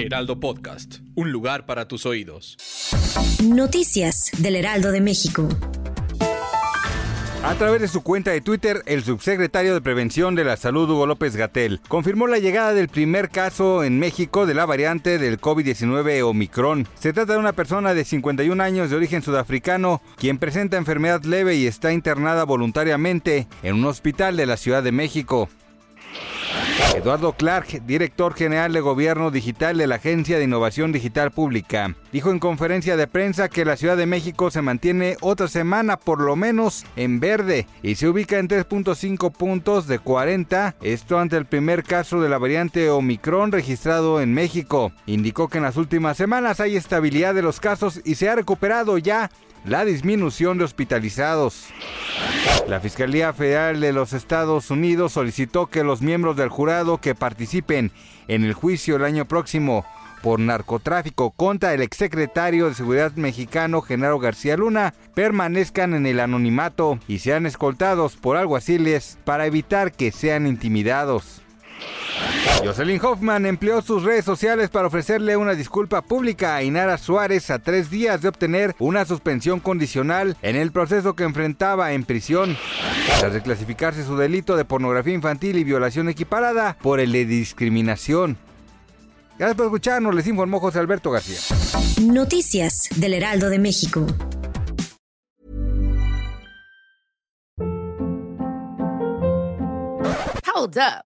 Heraldo Podcast, un lugar para tus oídos. Noticias del Heraldo de México. A través de su cuenta de Twitter, el subsecretario de Prevención de la Salud, Hugo López Gatel, confirmó la llegada del primer caso en México de la variante del COVID-19 Omicron. Se trata de una persona de 51 años de origen sudafricano, quien presenta enfermedad leve y está internada voluntariamente en un hospital de la Ciudad de México. Eduardo Clark, director general de Gobierno Digital de la Agencia de Innovación Digital Pública, dijo en conferencia de prensa que la Ciudad de México se mantiene otra semana por lo menos en verde y se ubica en 3.5 puntos de 40, esto ante el primer caso de la variante Omicron registrado en México. Indicó que en las últimas semanas hay estabilidad de los casos y se ha recuperado ya la disminución de hospitalizados. La Fiscalía Federal de los Estados Unidos solicitó que los miembros del jurado que participen en el juicio el año próximo por narcotráfico contra el exsecretario de Seguridad mexicano Genaro García Luna permanezcan en el anonimato y sean escoltados por alguaciles para evitar que sean intimidados. Jocelyn Hoffman empleó sus redes sociales para ofrecerle una disculpa pública a Inara Suárez a tres días de obtener una suspensión condicional en el proceso que enfrentaba en prisión, tras reclasificarse su delito de pornografía infantil y violación equiparada por el de discriminación. Gracias por escucharnos, les informó José Alberto García. Noticias del Heraldo de México. Hold up.